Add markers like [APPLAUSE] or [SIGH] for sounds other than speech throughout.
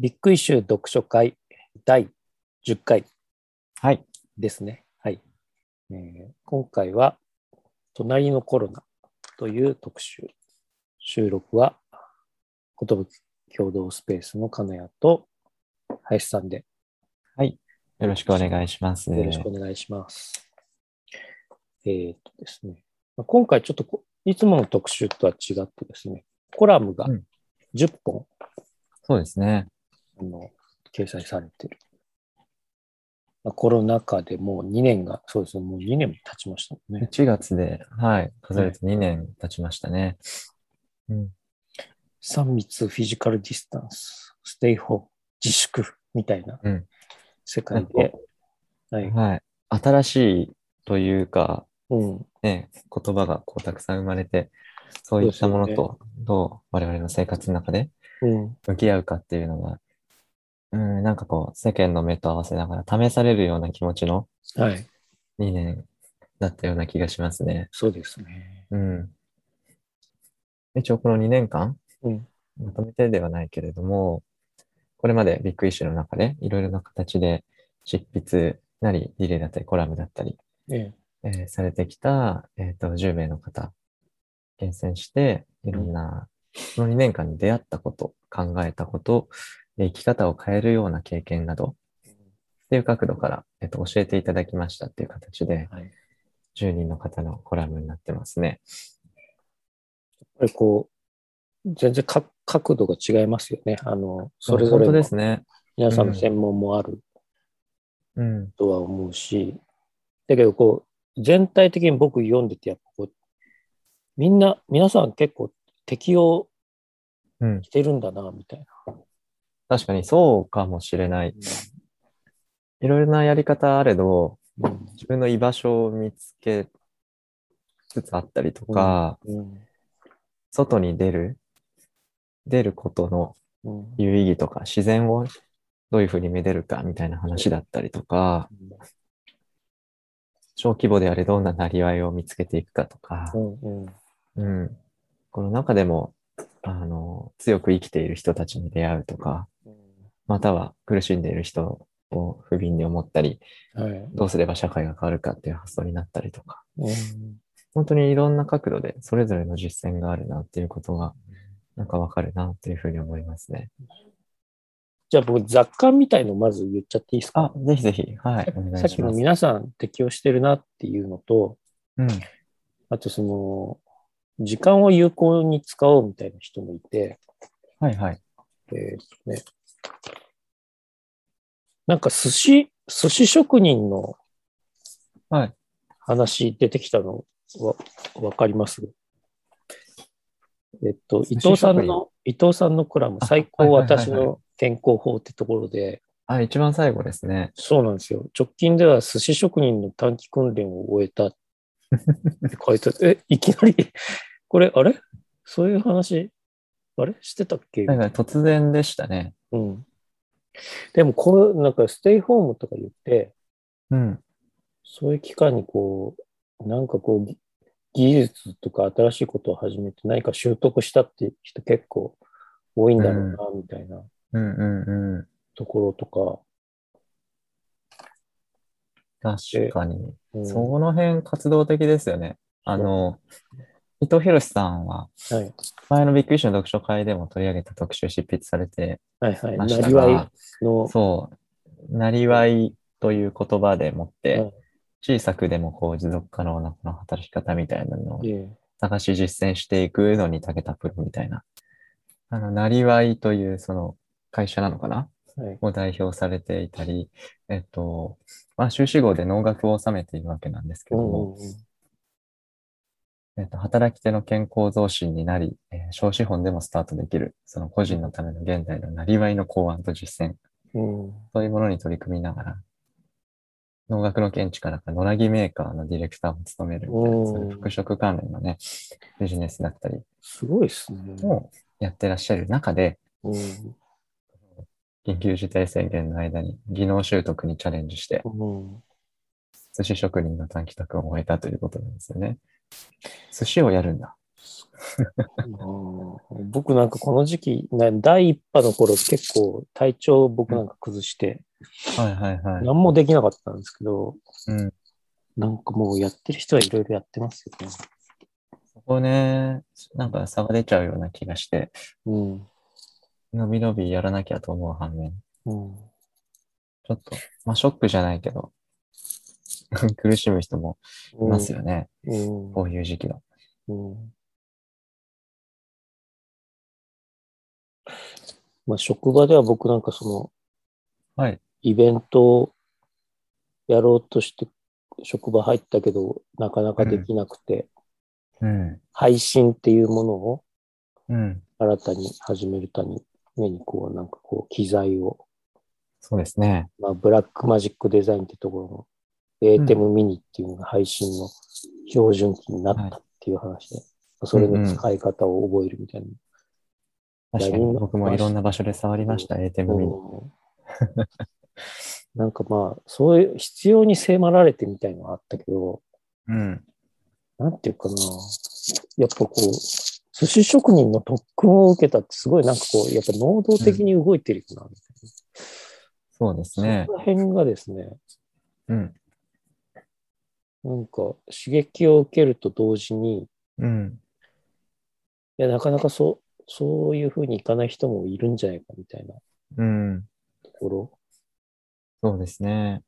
ビッグイシュー読書会第10回はい。ですね。はい。えー今回は、隣のコロナという特集。収録は、寿共同スペースの金谷と林さんでよろしくお願いします。よろしくお願いします。えーっとですね。まあ今回ちょっとこいつもの特集とは違ってですね、コラムがうん10本、そうですね。あの掲載されてる。まあコロナ禍でもう2年が、そうですね、もう2年も経ちましたもんね。1月で、はい、数えると2年経ちましたね。うん。3密、フィジカルディスタンス、ステイホーム、自粛みたいなうん世界で、はい。はい。新しいというか、うん。ね、言葉がこうたくさん生まれて、そういったものとどう我々の生活の中でうん。向き合うかっていうのが、うん、なんかこう世間の目と合わせながら試されるような気持ちのはい。2年だったような気がしますね。そうですね。うん。一応この2年間、うん。まとめてではないけれども、これまでビッグイッシュの中でいろいろな形で執筆なり、リレーだったり、コラムだったり、ええ。えーされてきた、えっ、と、10名の方、厳選して、いろんな、この2年間に出会ったこと、考えたこと、えー生き方を変えるような経験など、っていう角度から、えっ、と、教えていただきましたっていう形で、はい。10人の方のコラムになってますね。やっぱりこう、全然か角度が違いますよね。あの、それぞれ本当のですね。皆さんのうん専門もあるうん。とは思うし、だけどこう、全体的に僕読んでて、やっぱこう、みんな、皆さん結構適応うん。してるんだな、みたい確かにそうかもしれない。いろいろなやり方あれど、自分の居場所を見つけつつあったりとか、外に出る、出ることの有意義とか、自然をどういうふうにめでるかみたいな話だったりとか、小規模であれどんななりわいを見つけていくかとか、うん。この中でも、あの、強く生きている人たちに出会うとか、または苦しんでいる人を不憫に思ったり、はいどうすれば社会が変わるかっていう発想になったりとか、うん本当にいろんな角度でそれぞれの実践があるなっていうことが、なんかわかるなっていうふうに思いますね。じゃあ僕、雑感みたいのまず言っちゃっていいですか？あ、ぜひぜひ、はい、お願さっきの。皆さん適応してるなっていうのと、うん。あとその、時間を有効に使おうみたいな人もいて、はいはい。えーっとね、なんか寿司、寿司職人のはい。話出てきたのわ、わかります？えっと、伊藤さんの、伊藤さんのコラム、あ最高私の健康法ってところで、あ、一番最後ですね。そうなんですよ。直近では寿司職人の短期訓練を終えたって書いてある。え、いきなり、これ、あれ？そういう話、あれ？してたっけ？なんか突然でしたね。うん。でも、こう、なんか、ステイホームとか言って、うん。そういう期間にこう、なんかこう、ぎ技術とか新しいことを始めて何か習得したって人結構多いんだろうな、みたいなうんうんうん。ところとか。確かに。うんその辺活動的ですよね。あの、伊藤博さんは、はい。前のビッグイッシュの読書会でも取り上げた特集執筆されてはいはい。ましたなりわいが、の、そう、なりわいという言葉でもって、はい小さくでもこう持続可能なこの働き方みたいなのをええ探し実践していくのに長けたプロみたいな。あの、なりわいというその会社なのかな？はい。を代表されていたり、えっと、まあ、修士号で農学を収めているわけなんですけども、うんうんうんえっと、働き手の健康増進になり、えー小資本でもスタートできる、その個人のための現代のなりわいの考案と実践、うん。そういうものに取り組みながら、農学の見地からか野良木メーカーのディレクターも務めるみたいな、うんそういう服飾関連のね、ビジネスだったりすごいですね。をやってらっしゃる中で、うん。緊急事態宣言の間に技能習得にチャレンジして、うん。寿司職人の短期宅を終えたということなんですよね。寿司をやるんだ。う [LAUGHS] ん僕なんかこの時期、な第一波の頃結構体調僕なんか崩して、はいはいはい。何もできなかったんですけど、うん。なんかもうやってる人はいろいろやってますよね。そこね、なんか差が出ちゃうような気がして、うん。のびのびやらなきゃと思う反面、うん。ちょっと、まあショックじゃないけど、[LAUGHS] 苦しむ人もいますよね。うん。こういう時期の。うん。まあ、職場では僕なんかその、はい。イベントをやろうとして職場入ったけど、なかなかできなくて、うん。配信っていうものをうん。新たに始めるために、こう、なんかこう、機材を、そうですね。まあ、ブラックマジックデザインってところの ATEM ミニっていうのが配信の標準機になったっていう話で、それの使い方を覚えるみたいな。確かに僕もいろんな場所で触りました、ATM ミニ。うん [LAUGHS] なんかまあ、そういう必要に迫られてみたいのはあったけど、うん。なんていうかな。やっぱこう、寿司職人の特訓を受けたってすごいなんかこう、やっぱ能動的に動いてるよな、みたいそうですな。ねそ。の辺がですね、うん。なんか刺激を受けると同時に、いうん。や、なかなかそう、そういうふうにいかない人もいるんじゃないかみたいなうん。ところ。そうですね。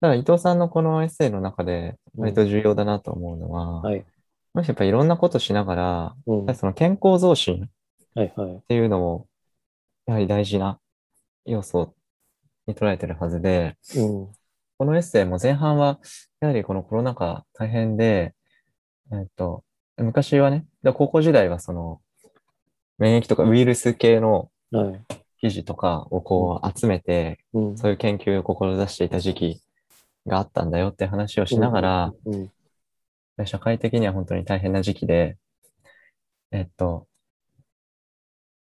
だから伊藤さんのこのエッセイの中で割と重要だなと思うのは、はい。もしやっぱりいろんなことしながら、うん。その健康増進はいはいっ。ていうのも、やはり大事な要素に捉えてるはずで、うん。このエッセイも前半は、やはりこのコロナ禍大変で、えっと、昔はね、で高校時代はその、免疫とかウイルス系のはい。記事とかをこう集めて、うん。そういう研究を志していた時期があったんだよって話をしながら、うん。社会的には本当に大変な時期で、えっと、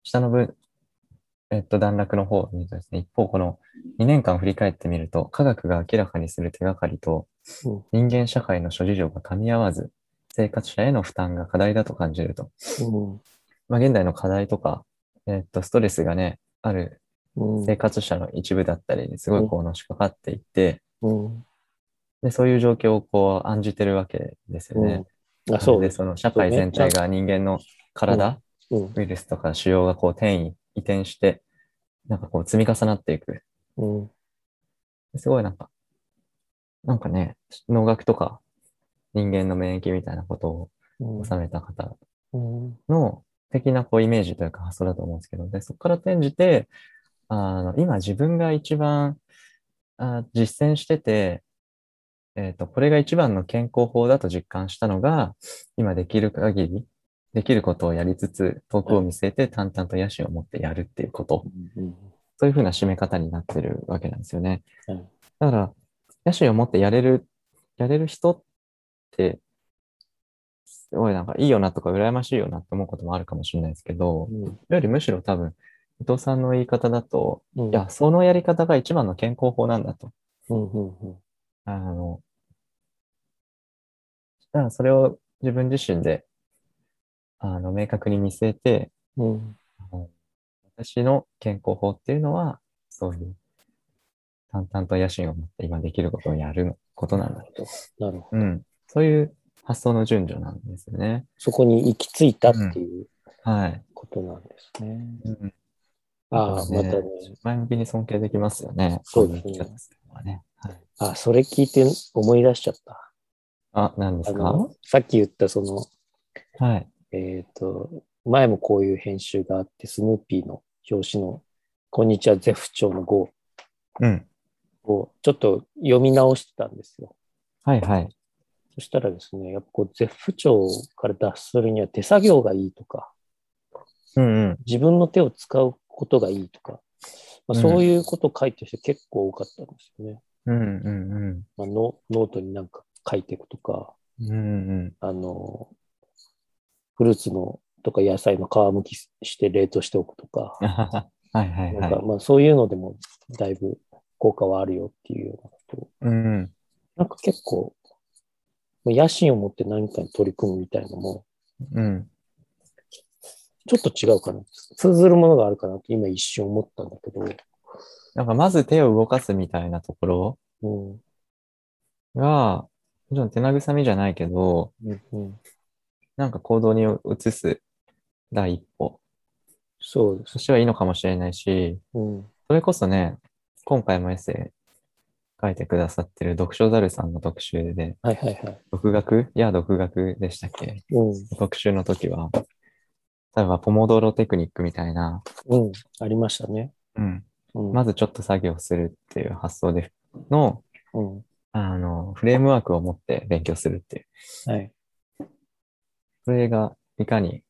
下の分、えっと、段落の方を見るとですね、一方この2年間振り返ってみると、科学が明らかにする手がかりとうん、人間社会の諸事情が噛み合わず、生活者への負担が課題だと感じると。うん。まあ、現代の課題とか、えっと、ストレスがね、あるうん。生活者の一部だったりにすごいこうのしかかっていって、うん。で、そういう状況をこう案じてるわけですよね。うん。あ、そうで。その社会全体が人間の体、うん。ウイルスとか腫瘍がこう転移、移転して、なんかこう積み重なっていく。うん。すごいなんか、なんかね、農学とか人間の免疫みたいなことうんを収めた方うん。の的なこうイメージというか発想だと思うんですけど、で、そこから転じて、あの、今自分が一番あ実践してて、えっ、と、これが一番の健康法だと実感したのが、今できる限り、できることをやりつつ、遠くを見据えて淡々と野心を持ってやるっていうこと、うん。そういうふうな締め方になってるわけなんですよね。はいだから、野心を持ってやれる、やれる人って、すごいなんかいいよなとか羨ましいよなって思うこともあるかもしれないですけど、うん。よりむしろ多分、伊藤さんの言い方だと、うん。いや、そのやり方が一番の健康法なんだと。うん。うん。うん。あの、だからそれを自分自身で、あの、明確に見据えて、うん。私の健康法っていうのは、そういう、淡々と野心を持って今できることをやることなんだ。なるほど。うん。そういう発想の順序なんですよね。そこに行き着いたっていうはい。ことなんですね。うん、ああ、またね。前向きに尊敬できますよね。そうですねはね。はい。あ、それ聞いて思い出しちゃった。あ、何ですか？さっき言ったその、はい。えっ、と、前もこういう編集があって、スヌーピーの表紙の、こんにちは、ゼフ長の号うん。をちょっと読み直してたんですよ。はいはい。そしたらですね、やっぱこう、ゼフ長から脱するには手作業がいいとか、うんうん。自分の手を使うことがいいとか、まあ、うんそういうことを書いてる人結構多かったんですよね。うんうんまあ、ノノートになんか書いていくとか、うん。うんうん。あの、フルーツのとか野菜の皮むきして冷凍しておくとか、[LAUGHS] はいはいなんかはい。まあそういうのでもだいぶ効果はあるよっていうようなことをうん。なんか結構、野心を持って何かに取り組むみたいのも、うん。ちょっと違うかな。通ずるものがあるかなと今一瞬思ったんだけど。なんかまず手を動かすみたいなところうん。が、もちろん手慰みじゃないけど、うんうん、なんか行動に移す第一歩そうですと。してはいいのかもしれないし、うん。それこそね、今回もエッセイ書いてくださってる読書ザルさんの特集で、はいはいはい。独学？いや、独学でしたっけ？うん。特集の時は、例えばポモドーロテクニックみたいな、うん。ありましたね。うん、うん。まずちょっと作業するっていう発想での、うん。あの、フレームワークを持って勉強するっていう。はい。それがいかに、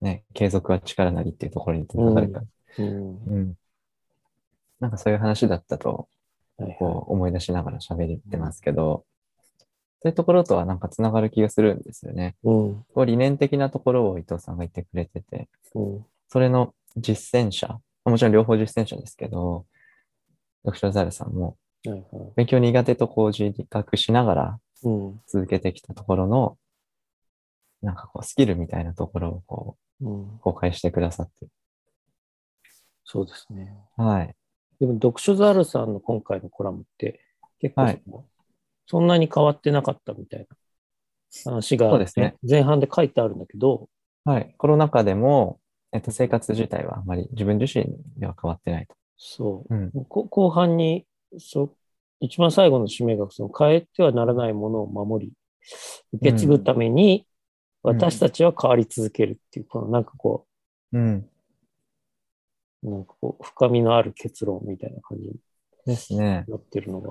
ね、継続は力なりっていうところにつながるか。うん。うん。なんかそういう話だったと。こう思い出しながら喋ってますけど、そういうところとはなんかつながる気がするんですよね。うん。こう理念的なところを伊藤さんが言ってくれてて、うん。それの実践者、もちろん両方実践者ですけど、読書ザルさんも。勉強苦手とこう自覚しながらうん。続けてきたところの、なんかこうスキルみたいなところをこうんう。公開してくださって。そうですね。はい。でも、読書ザルさんの今回のコラムって、結構、はいそんなに変わってなかったみたいな話が、そうですね前半で書いてあるんだけど、はい。コロナ禍でも、えっと、生活自体はあまり自分自身では変わってないと。そう。うん。こ後半に、そう、一番最後の締めが、その変えてはならないものを守り、受け継ぐために、うん私たちは変わり続けるっていう、このなんかこうん。う、なんかこう、深みのある結論みたいな感じにですね。なってるのが、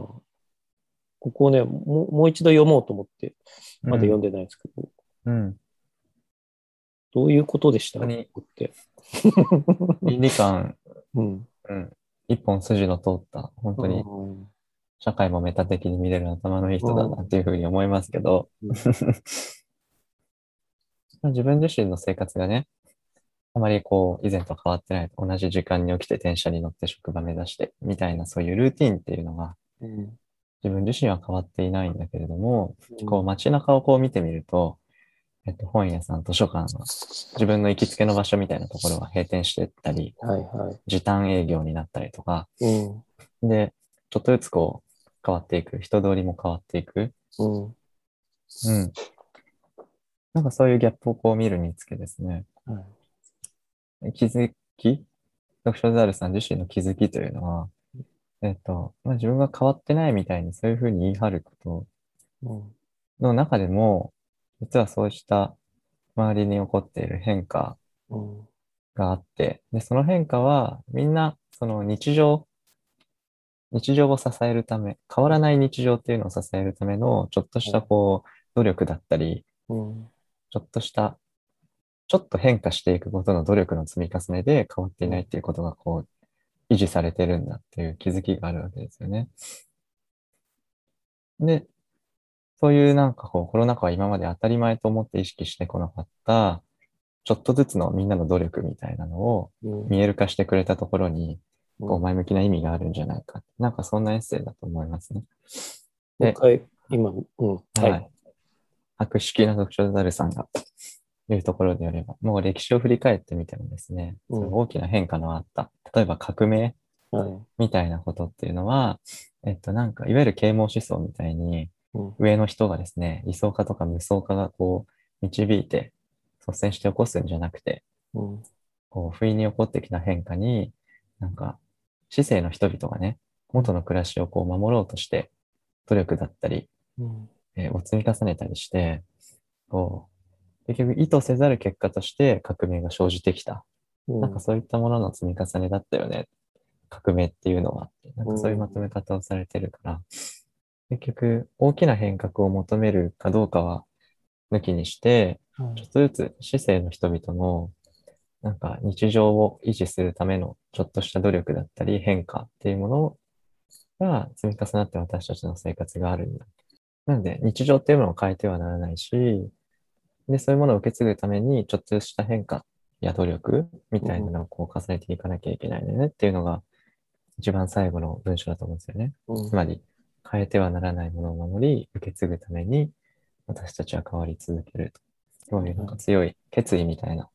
ここをね、もうもう一度読もうと思って、まだ読んでないですけど、うん。どういうことでした？って。倫理観、[LAUGHS] うん。うん。一本筋の通った、本当にうん社会もメタ的に見れる頭のいい人だなっていうふうに思いますけど、うん自分自身の生活がね、あまりこう、以前と変わってない。同じ時間に起きて電車に乗って職場目指して、みたいなそういうルーティンっていうのが、うん自分自身は変わっていないんだけれども、こう街中をこう見てみると、えっと、本屋さん、図書館の自分の行きつけの場所みたいなところは閉店してったり、はいは時短営業になったりとか、い。うん。で、ちょっとずつこう変わっていく、人通りも変わっていく。うん。うん。なんかそういうギャップをこう見るにつけですね、はい。気づき、読書ザールさん自身の気づきというのは、えっと、まあ、自分が変わってないみたいにそういうふうに言い張ることうん。の中でも、実はそうした周りに起こっている変化うん。があって、で、その変化はみんなその日常、日常を支えるため、変わらない日常っていうのを支えるためのちょっとしたこう、努力だったり、うん。ちょっとした、ちょっと変化していくことの努力の積み重ねで変わっていないっていうことがこう、維持されてるんだっていう気づきがあるわけですよね。で、そういうなんかこう、コロナ禍は今まで当たり前と思って意識してこなかった、ちょっとずつのみんなの努力みたいなのをうん。見える化してくれたところに、こううん前向きな意味があるんじゃないか。なんかそんなエッセイだと思いますね。もう一回、今、うん。ははいい。博識な読書ザルさんが言うところであれば、もう歴史を振り返ってみてもですね、大きな変化のあった、例えば革命はい。みたいなことっていうのは、えっとなんか、いわゆる啓蒙思想みたいに、うん。上の人がですね、理想家とか無双家がこう、導いて、率先して起こすんじゃなくて、うん。こう、不意に起こってきた変化に、なんか、市政の人々がね、元の暮らしをこう守ろうとして、努力だったり、うん。えーを積み重ねたりして、こう、結局意図せざる結果として革命が生じてきた。うん。なんかそういったものの積み重ねだったよね。革命っていうのは。なんかそういうまとめ方をされてるから、結局大きな変革を求めるかどうかは抜きにして、はいちょっとずつ市政の人々のなんか日常を維持するためのちょっとした努力だったり変化っていうものが積み重なって私たちの生活があるんだ。なので日常っていうものを変えてはならないし、で、そういうものを受け継ぐためにちょっとした変化や努力みたいなのをこう重ねていかなきゃいけないねっていうのが一番最後の文章だと思うんですよね。うん。つまり変えてはならないものを守り受け継ぐために私たちは変わり続けると。すごいなんか強い決意みたいな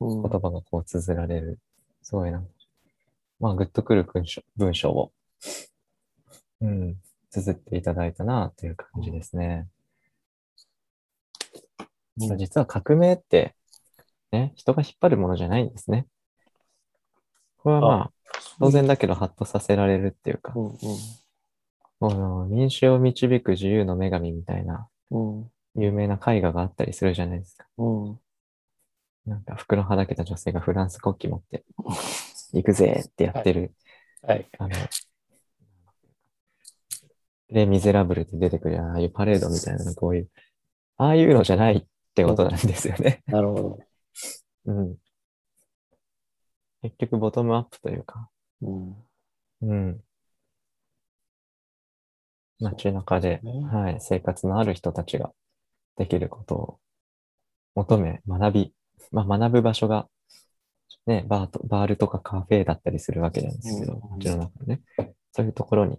うん。言葉がこう綴られる、すごいなまあ、グッとくる文章文章を、うん、綴っていただいたなという感じですね。そう実は革命って、ね、人が引っ張るものじゃないんですね。これはまあ、当然だけどハッとさせられるっていうかう、んうんこの民衆を導く自由の女神みたいなうん有名な絵画があったりするじゃないですか。うんなんか服のはだけた女性がフランス国旗持って、[LAUGHS] 行くぜってやってる、はい。あの、レ・ミゼラブルって出てくるああいうパレードみたいな、こういう、ああいうのじゃないってことなんですよね。[LAUGHS] なるほど。うん。結局、ボトムアップというか、うんうん。街中で、ですねはい、生活のある人たちができることを求め、学び、まあ、学ぶ場所が、ね、バーと、バールとかカフェだったりするわけなんですけど、うん街の中でね、そういうところに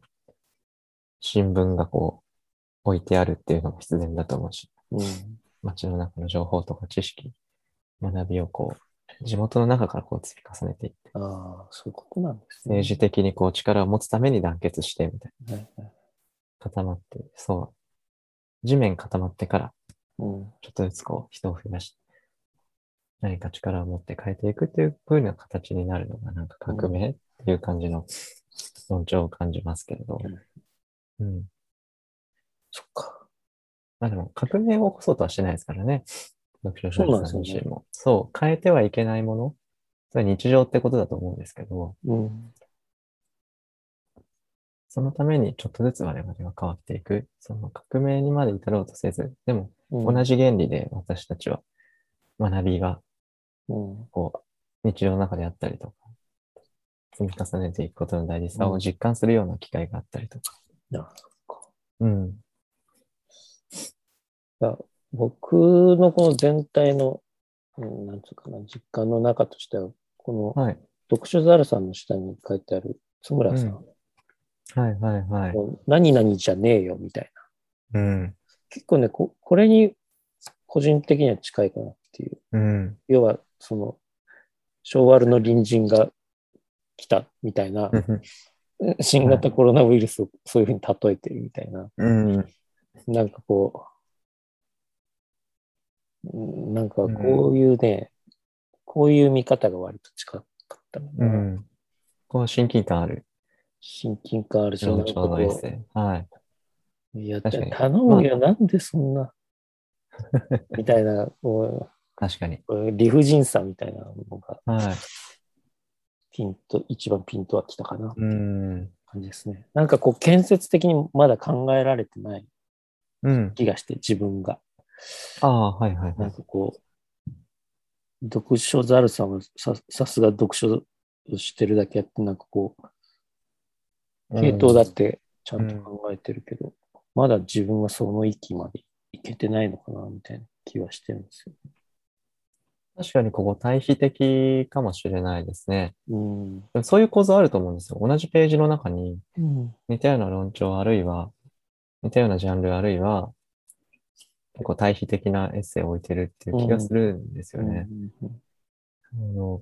新聞がこう置いてあるっていうのも必然だと思うし、うん街の中の情報とか知識、学びをこう、地元の中からこう積み重ねていって、ああ、そういうことなんですね。政治的にこう力を持つために団結してみたいな。はいはい固まって、そう。地面固まってから、うんちょっとずつこう、人を増やして、何か力を持って変えていくっていう風な形になるのが、なんか革命っていう感じの論調を感じますけれど。うん。そっか。まあでも、革命を起こそうとはしてないですからね。読書そうなん者ですよねさん自身も。そう、変えてはいけないもの。それは日常ってことだと思うんですけど、うん。そのためにちょっとずつ我々が変わっていく。その革命にまで至ろうとせず、でもうん同じ原理で私たちは学びがうん。こう、日常の中であったりとか、積み重ねていくことの大事さうんを実感するような機会があったりとか。なるほどうん。いや僕のこの全体の、うん、なんつうかな、実感の中としては、このはい。読書ザルさんの下に書いてある津村さん、はいはいはい。もう何々じゃねえよみたいな。うん。結構ねこ、これに個人的には近いかなっていう。うん。要は、その、昭和の隣人が来たみたいな、新型コロナウイルスをそういうふうに例えてるみたいな、うん。なんかこう、うんなんかこういうね、こういう見方が割と近かったのうな、ん。こう親近感ある親近感あるし、なんか論調のエッこセイ。はい。う、いや、頼むよ、なんでそんな、[LAUGHS] みたいな、こ確かに。う理不尽さみたいなのが、はい。ピンと、一番ピンとは来たかなってう。いうん感じですね。なんかこう、建設的にまだ考えられてないうん。気がして、自分が。ああ、はいはいはなんい。かこう、読書ザルさんはささすが読書をしてるだけあって、なんかこう、系統だってちゃんと考えてるけど、まだ自分はその域までいけてないのかな、みたいな気はしてるんですよ。確かにここ対比的かもしれないですね。うん。でもそういう構造あると思うんですよ。同じページの中にうん。似たような論調あるいは、似たようなジャンルあるいは、結構対比的なエッセイを置いてるっていう気がするんですよね。あの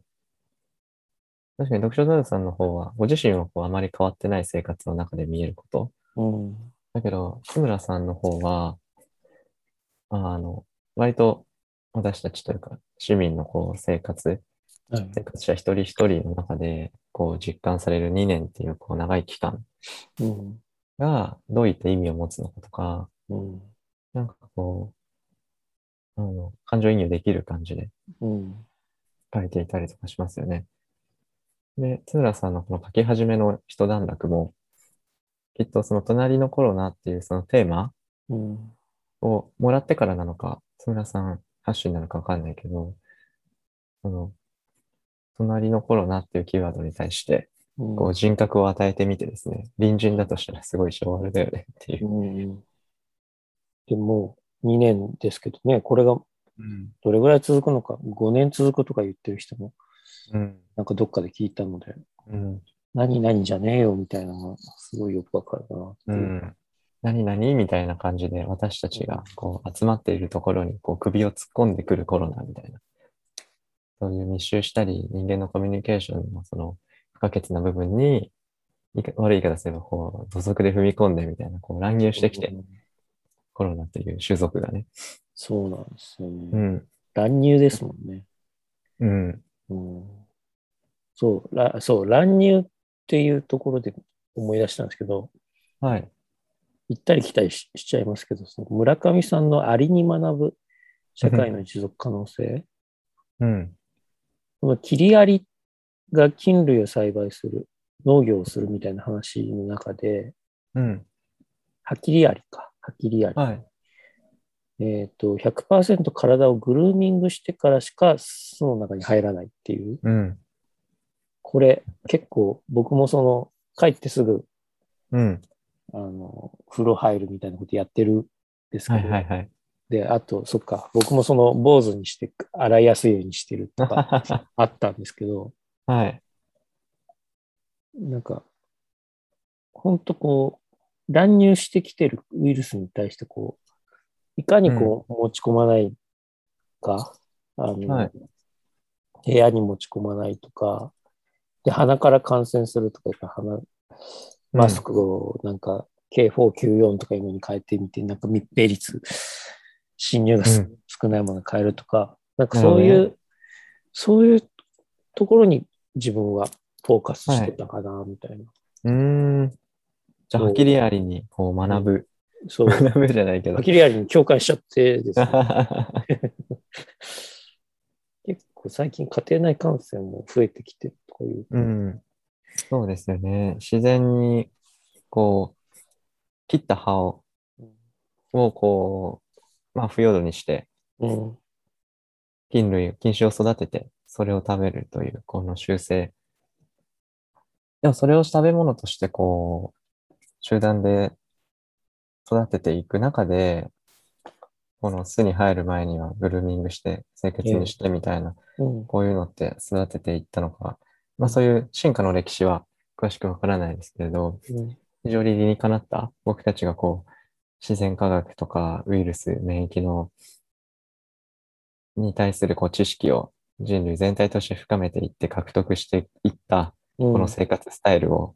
確かに読書ザルさんの方は、ご自身はこうあまり変わってない生活の中で見えること。うん。だけど、志村さんの方は、あの、割と私たちというか、市民のこう生活、はい生活者一人一人の中で、こう実感される2年っていうこう長い期間うん。がどういった意味を持つのかとか、うん。なんかこう、あの、感情移入できる感じでうん。書いていたりとかしますよね。で、津村さんのこの書き始めの一段落も、きっとその隣のコロナっていうそのテーマうん。をもらってからなのか、津村さん発信なのかわかんないけど、その、隣のコロナっていうキーワードに対して、うん。こう人格を与えてみてですね、隣人だとしたらすごい昭和だよねっていう。うん。でも、2年ですけどね、これがうん。どれぐらい続くのか、5年続くとか言ってる人も、うん。なんかどっかで聞いたので、うん。何々じゃねえよみたいなのがすごいよくわかるなってういう。ん。何々？みたいな感じで私たちがこう集まっているところにこう首を突っ込んでくるコロナみたいな。そういう密集したり人間のコミュニケーションのその不可欠な部分に悪い言い方すればこう土足で踏み込んでみたいなこう乱入してきてうんコロナという種族がね。そうなんですよね。うん。乱入ですもんね。うん。うん、そう、らそう、乱入っていうところで思い出したんですけど、はい。行ったり来たりししちゃいますけど、その村上さんのありに学ぶ社会の持続可能性、うん。この切りアリが菌類を栽培する、農業をするみたいな話の中で、うん。ハキリアリか、ハキリアリ。はい。えっ、と、100%体をグルーミングしてからしか巣の中に入らないっていう。うん。これ、結構僕もその、帰ってすぐ、うん。あの、風呂入るみたいなことやってるんですけはど、いはいはい。で、あと、そっか、僕もその坊主にして洗いやすいようにしてるとか [LAUGHS] あったんですけど、はい。なんか、ほんとこう、乱入してきてるウイルスに対してこう、いかにこう持ち込まないか、あの、はい部屋に持ち込まないとか、で、鼻から感染するとか鼻、マスクをなんか K494 とかいうのに変えてみて、なんか密閉率、侵入がすうん少ないものに変えるとか、なんかそういう、なるほどそういうところに自分はフォーカスしてたかな、みたいな。うーん。じゃあ、はきりありにこう学ぶ。[LAUGHS] そう。学ぶじゃないけどハ。キリアリに共感しちゃってですね、[LAUGHS] 結構最近家庭内感染も増えてきてるとかいう。うん。そうですよね。自然に、こう、切った葉を、をこう、まあ、腐葉土にして、うん。菌類、菌種を育てて、それを食べるという、この習性。でも、それを食べ物として、こう、集団で育てていく中で、この巣に入る前にはグルーミングして、清潔にしてみたいな、うん。こういうのって育てていったのか、まあそういう進化の歴史は詳しくわからないですけれど、うん。非常に理にかなった僕たちがこう、自然科学とかウイルス、免疫の、に対するこう知識を人類全体として深めていって獲得していったここの生活スタイルを、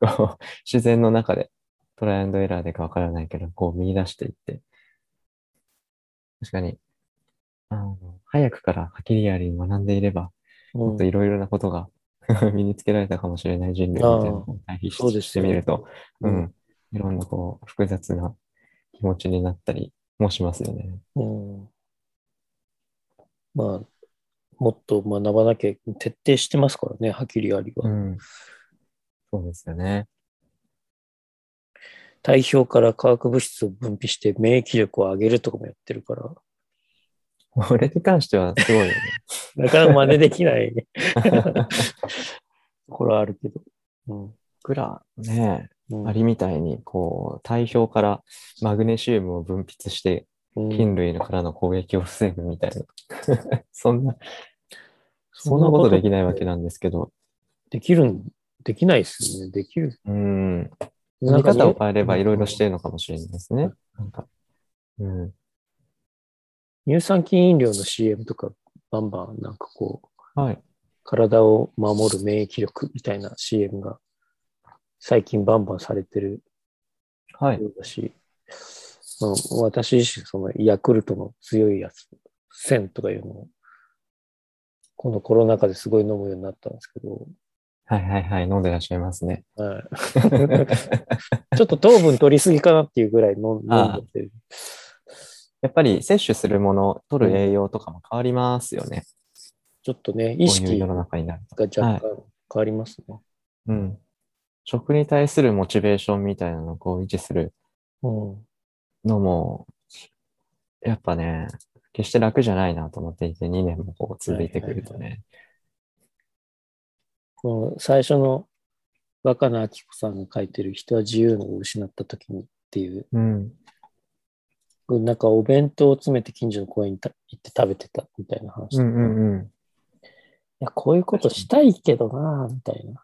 こう自然の中でトライアンドエラーでかわからないけど、こう見出していって、確かに、あの、早くからハキリアリに学んでいれば、もっといろいろなことが [LAUGHS] 身につけられたかもしれない人類みたいなのを対比してみると、ううんん、いろんなこう、複雑な気持ちになったりもしますよね。うん。まあ、もっと学ばなきゃ徹底してますからね、ハキリアリは。うん。そうですよね。体表から化学物質を分泌して免疫力を上げるとかもやってるから、[LAUGHS] これに関してはすごいよね。[LAUGHS] なかなか真似できないところはあるけど。うん僕らね、うんアリみたいに、こう、体表からマグネシウムを分泌して、うん菌類からの攻撃を防ぐみたいな。[LAUGHS] そんな、そんなことできないわけなんですけど、できるん、できないですよね。できる。うん。見方を変えればいろいろしてるのかもしれないですね。なんか、うん。乳酸菌飲料の CM とか、バンバンなんかこう、はい。体を守る免疫力みたいな CM が最近バンバンされてるはい。だし、まあ、私自身そのヤクルトの強いやつ、1000とかいうのを、このコロナ禍ですごい飲むようになったんですけど、はいはいはい。飲んでらっしゃいますね。はい、[LAUGHS] ちょっと糖分取りすぎかなっていうぐらい飲んでてる。やっぱり摂取するもの、取る栄養とかも変わりますよね。ちょっとね、意識が世の中になると。若干変わりますね。うん。食に対するモチベーションみたいなのをこう維持するうんのも、やっぱね、決して楽じゃないなと思っていて、2年もこう続いてくるとね。この最初の若菜明子さんが書いてる人は自由のを失った時にっていう、うん。なんかお弁当を詰めて近所の公園にた行って食べてたみたいな話。いうんうんや、こういうことしたいけどな、みたいな。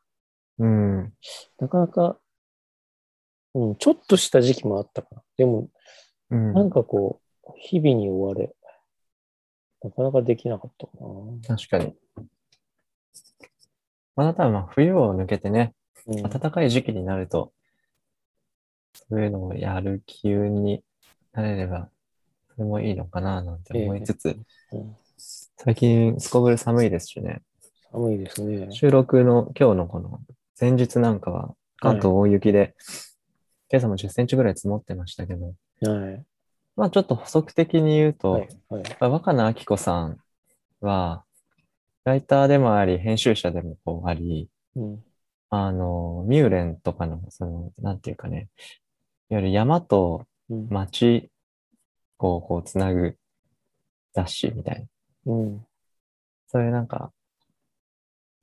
うん。うん。なかなかうん、ちょっとした時期もあったかな。でも、うんなんかこう、日々に追われ、なかなかできなかったかな。確かに。まあ、あとはまあ冬を抜けてね、うん、暖かい時期になると、そういうのをやる気運になれれば、それもいいのかななんて思いつつ、うん最近すこぶる寒いですしね、寒いですね。収録の今日のこの前日なんかは関東大雪で、今朝も10センチぐらい積もってましたけど、はい。まあちょっと補足的に言うと、はい。はい。まあ若菜明子さんは、ライターでもあり、編集者でもこうあり、うん。あの、ミューレンとかの、その、なんていうかね、いわゆる山とうん。街をこうつなぐ雑誌みたいな。うん。そういうなんか、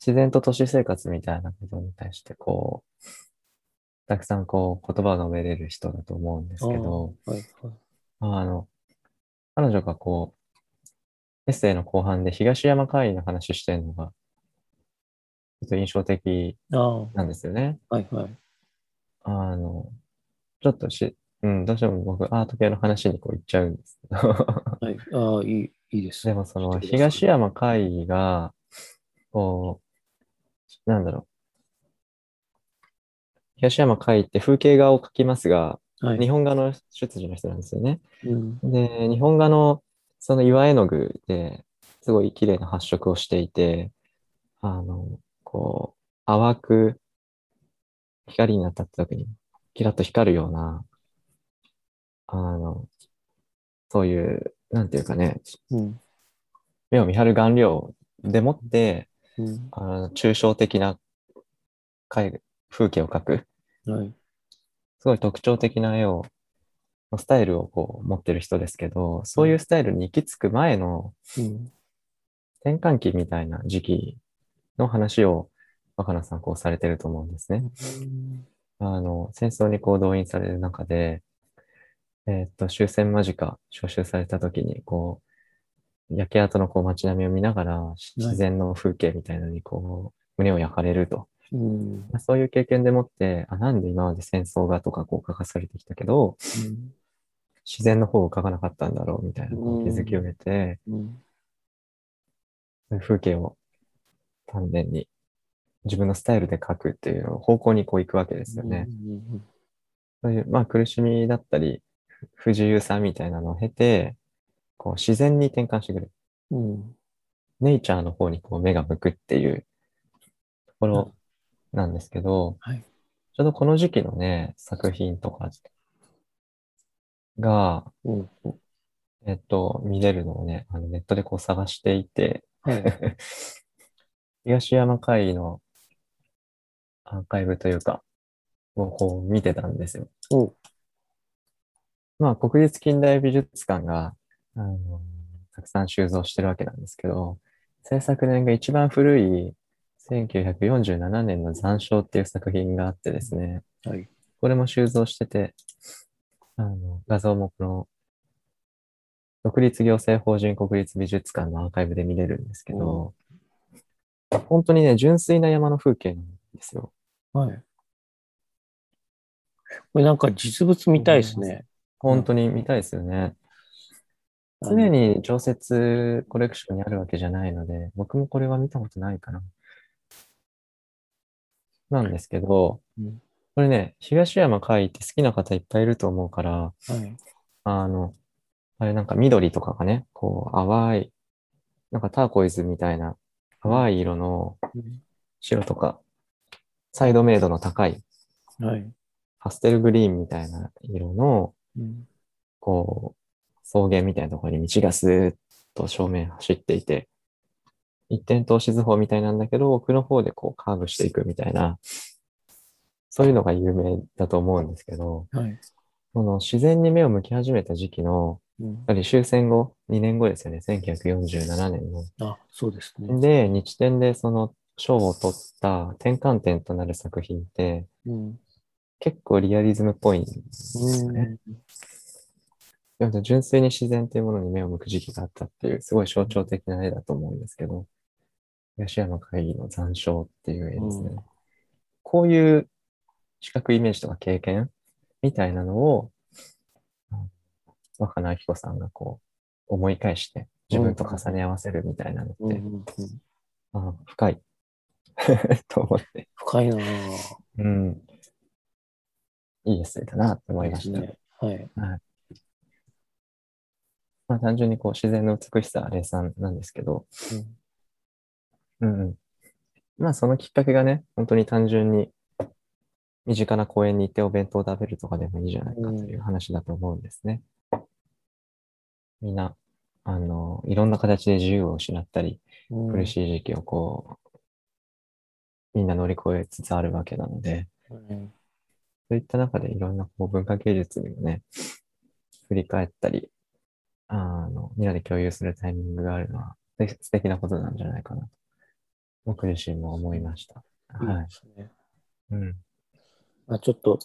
自然と都市生活みたいなことに対してこう、たくさんこう言葉が述べれる人だと思うんですけど、はい。はい。あの、彼女がこう、エッセイの後半で東山会議の話してるのが、ちょっと印象的なんですよね。い。はい。あの、ちょっとし、うん、どうしても僕アート系の話にこう行っちゃうんですけど、はい。ああ、いい、いいです。でもその東山会議が、こう、なんだろう。東山会って風景画を描きますが、はい。日本画の出自の人なんですよね。うん。で、日本画のその岩絵の具ですごい綺麗な発色をしていて、あの、こう、淡く光に当たった時にキラッと光るような、あの、そういう、なんていうかね、うん。目を見張る顔料でもって、うん。あの抽象的な絵風景を描く、はい。すごい特徴的な絵を、スタイルをこう持ってる人ですけど、そういうスタイルに行き着く前のうん。転換期みたいな時期の話を若菜さんこうされてると思うんですね。あの、戦争にこう動員される中で、えーっと、終戦間近、招集された時に、こう、焼け跡のこう街並みを見ながら、自然の風景みたいなのにこう、胸を焼かれると。うん。まあそういう経験でもって、あ、なんで今まで戦争がとかこう書かされてきたけど、自然の方を書かなかったんだろうみたいなこう気づきを得て、うん。そういう風景を丹念に自分のスタイルで書くっていう方向にこう行くわけですよね。うん。そういう、まあ苦しみだったり、不不自由さみたいなのを経て、こう自然に転換してくる。うん。ネイチャーの方にこう目が向くっていうところなんですけど、はい。ちょうどこの時期のね、作品とかが、うん。えっと、見れるのをね、あのネットでこう探していて、はい。[LAUGHS] 東山会議のアーカイブというか、をこう見てたんですよ。おまあ、国立近代美術館が、あの、たくさん収蔵してるわけなんですけど、制作年が一番古い1947年の残照っていう作品があってですね、はい。これも収蔵してて、あの、画像もこの、独立行政法人国立美術館のアーカイブで見れるんですけど、本当にね、純粋な山の風景なんですよ。はい。これなんか実物見たいですね。本当に見たいですよね。常に常設コレクションにあるわけじゃないので、僕もこれは見たことないかな。なんですけど、うんこれね、東山海って好きな方いっぱいいると思うから、はい。あの、あれなんか緑とかがね、こう淡い、なんかターコイズみたいな淡い色の白とか、サイドメイドの高いはい。パステルグリーンみたいな色の、うんこう、草原みたいなところに道がスーッと正面走っていて、一点投資図法みたいなんだけど、奥の方でこうカーブしていくみたいな、そういうのが有名だと思うんですけど、はい。この自然に目を向き始めた時期の、うんやはり終戦後、2年後ですよね、1947年の。あ、そうですね。で、日展でその賞を取った転換点となる作品って、うん。結構リアリズムっぽいんですよね。うんでも純粋に自然というものに目を向く時期があったっていう、すごい象徴的な絵だと思うんですけど、東山会議の残照っていう絵ですね。うんこういう視覚イメージとか経験みたいなのを、うん若菜明子さんがこう、思い返して、自分と重ね合わせるみたいなのって、あ深い。[LAUGHS] と思って、深いなぁ。うん。いいエッセイだなって思いました。ね。はい。まあ、単純にこう自然の美しさ、霊産なんですけど、うんうん。まあそのきっかけがね、本当に単純に身近な公園に行ってお弁当を食べるとかでもいいじゃないかという話だと思うんですね。みんな、あの、いろんな形で自由を失ったり、うん苦しい時期をこう、みんな乗り越えつつあるわけなので、うんそういった中でいろんなこう文化芸術にもね、振り返ったり、あの、みんなで共有するタイミングがあるのはす素敵なことなんじゃないかなと、僕自身も思いました。いいはい。うん。まあ、ちょっと、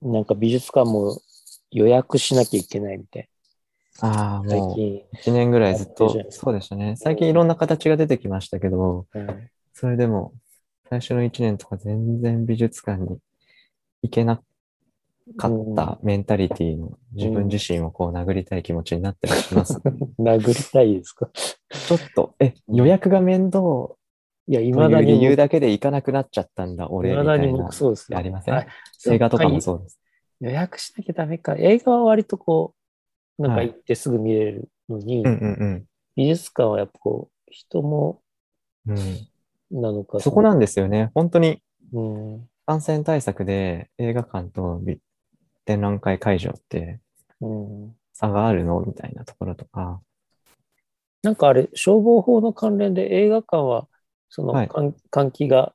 なんか美術館も予約しなきゃいけないみたいああ、もう近。1年ぐらいずっとそうでしたね。最近いろんな形が出てきましたけど、うんそれでも、最初の1年とか全然美術館に行けなかったメンタリティの自分自身をこう殴りたい気持ちになったりします。[LAUGHS] 殴りたいですか？ちょっと、え、予約が面倒いや、いとまだにいう理由僕、だけで行かなくなっちゃったんだ、い俺、まだにみたいな僕。そうですよ。ありません？はい映画とかもそそうです。う。予約しなきゃダメか。映画は割とこう、なんかはい行ってすぐ見れるのに、うんうん美術館はやっぱこう、人もうん。うんなのか。そこなんですよね。本当にうん。感染対策で映画館と美展覧会会場ってうん。差があるの？みたいなところとか。なんかあれ、消防法の関連で映画館は、そのはい換換気が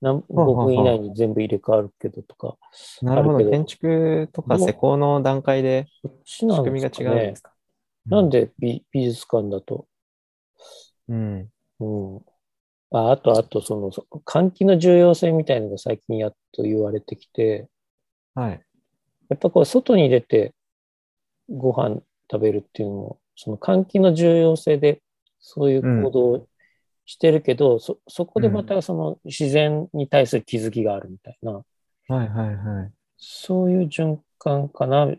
何ほうほうほう5分以内に全部入れ替わるけどとか、なるほど。建築とか施工の段階で仕ん組みが違うんです。か？なんで美美術館だと。うん。うん。ああと、あと、その、そ換気の重要性みたいなのが最近やっと言われてきて、はい。やっぱこう、外に出てご飯食べるっていうのも、その換気の重要性で、そういう行動をしてるけど、そ、そこでまたその自然に対する気づきがあるみたいな、はいはいはい。そういう循環かなっ